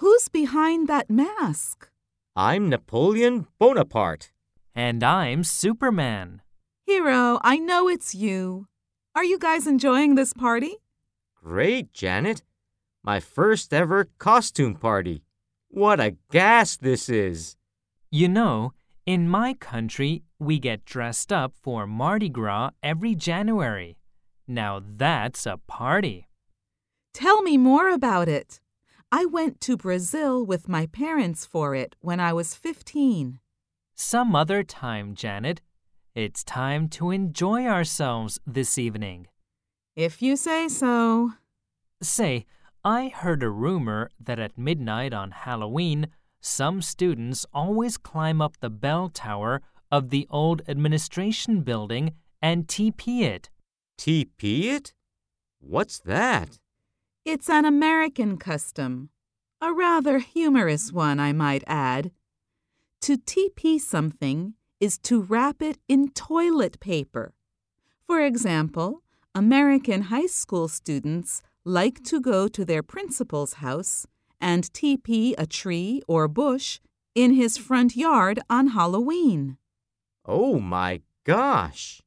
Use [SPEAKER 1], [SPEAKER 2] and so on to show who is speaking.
[SPEAKER 1] Who's behind that mask?
[SPEAKER 2] I'm Napoleon Bonaparte.
[SPEAKER 3] And I'm Superman.
[SPEAKER 1] Hero, I know it's you. Are you guys enjoying this party?
[SPEAKER 2] Great, Janet. My first ever costume party. What a gas this is.
[SPEAKER 3] You know, in my country, we get dressed up for Mardi Gras every January. Now that's a party.
[SPEAKER 1] Tell me more about it. I went to Brazil with my parents for it when I was 15.
[SPEAKER 3] Some other time, Janet. It's time to enjoy ourselves this evening.
[SPEAKER 1] If you say so.
[SPEAKER 3] Say, I heard a rumor that at midnight on Halloween, some students always climb up the bell tower of the old administration building and TP it.
[SPEAKER 2] TP it? What's that?
[SPEAKER 1] It's an American custom. A rather humorous one, I might add. To TP something is to wrap it in toilet paper. For example, American high school students like to go to their principal's house and TP a tree or bush in his front yard on Halloween.
[SPEAKER 2] Oh my gosh!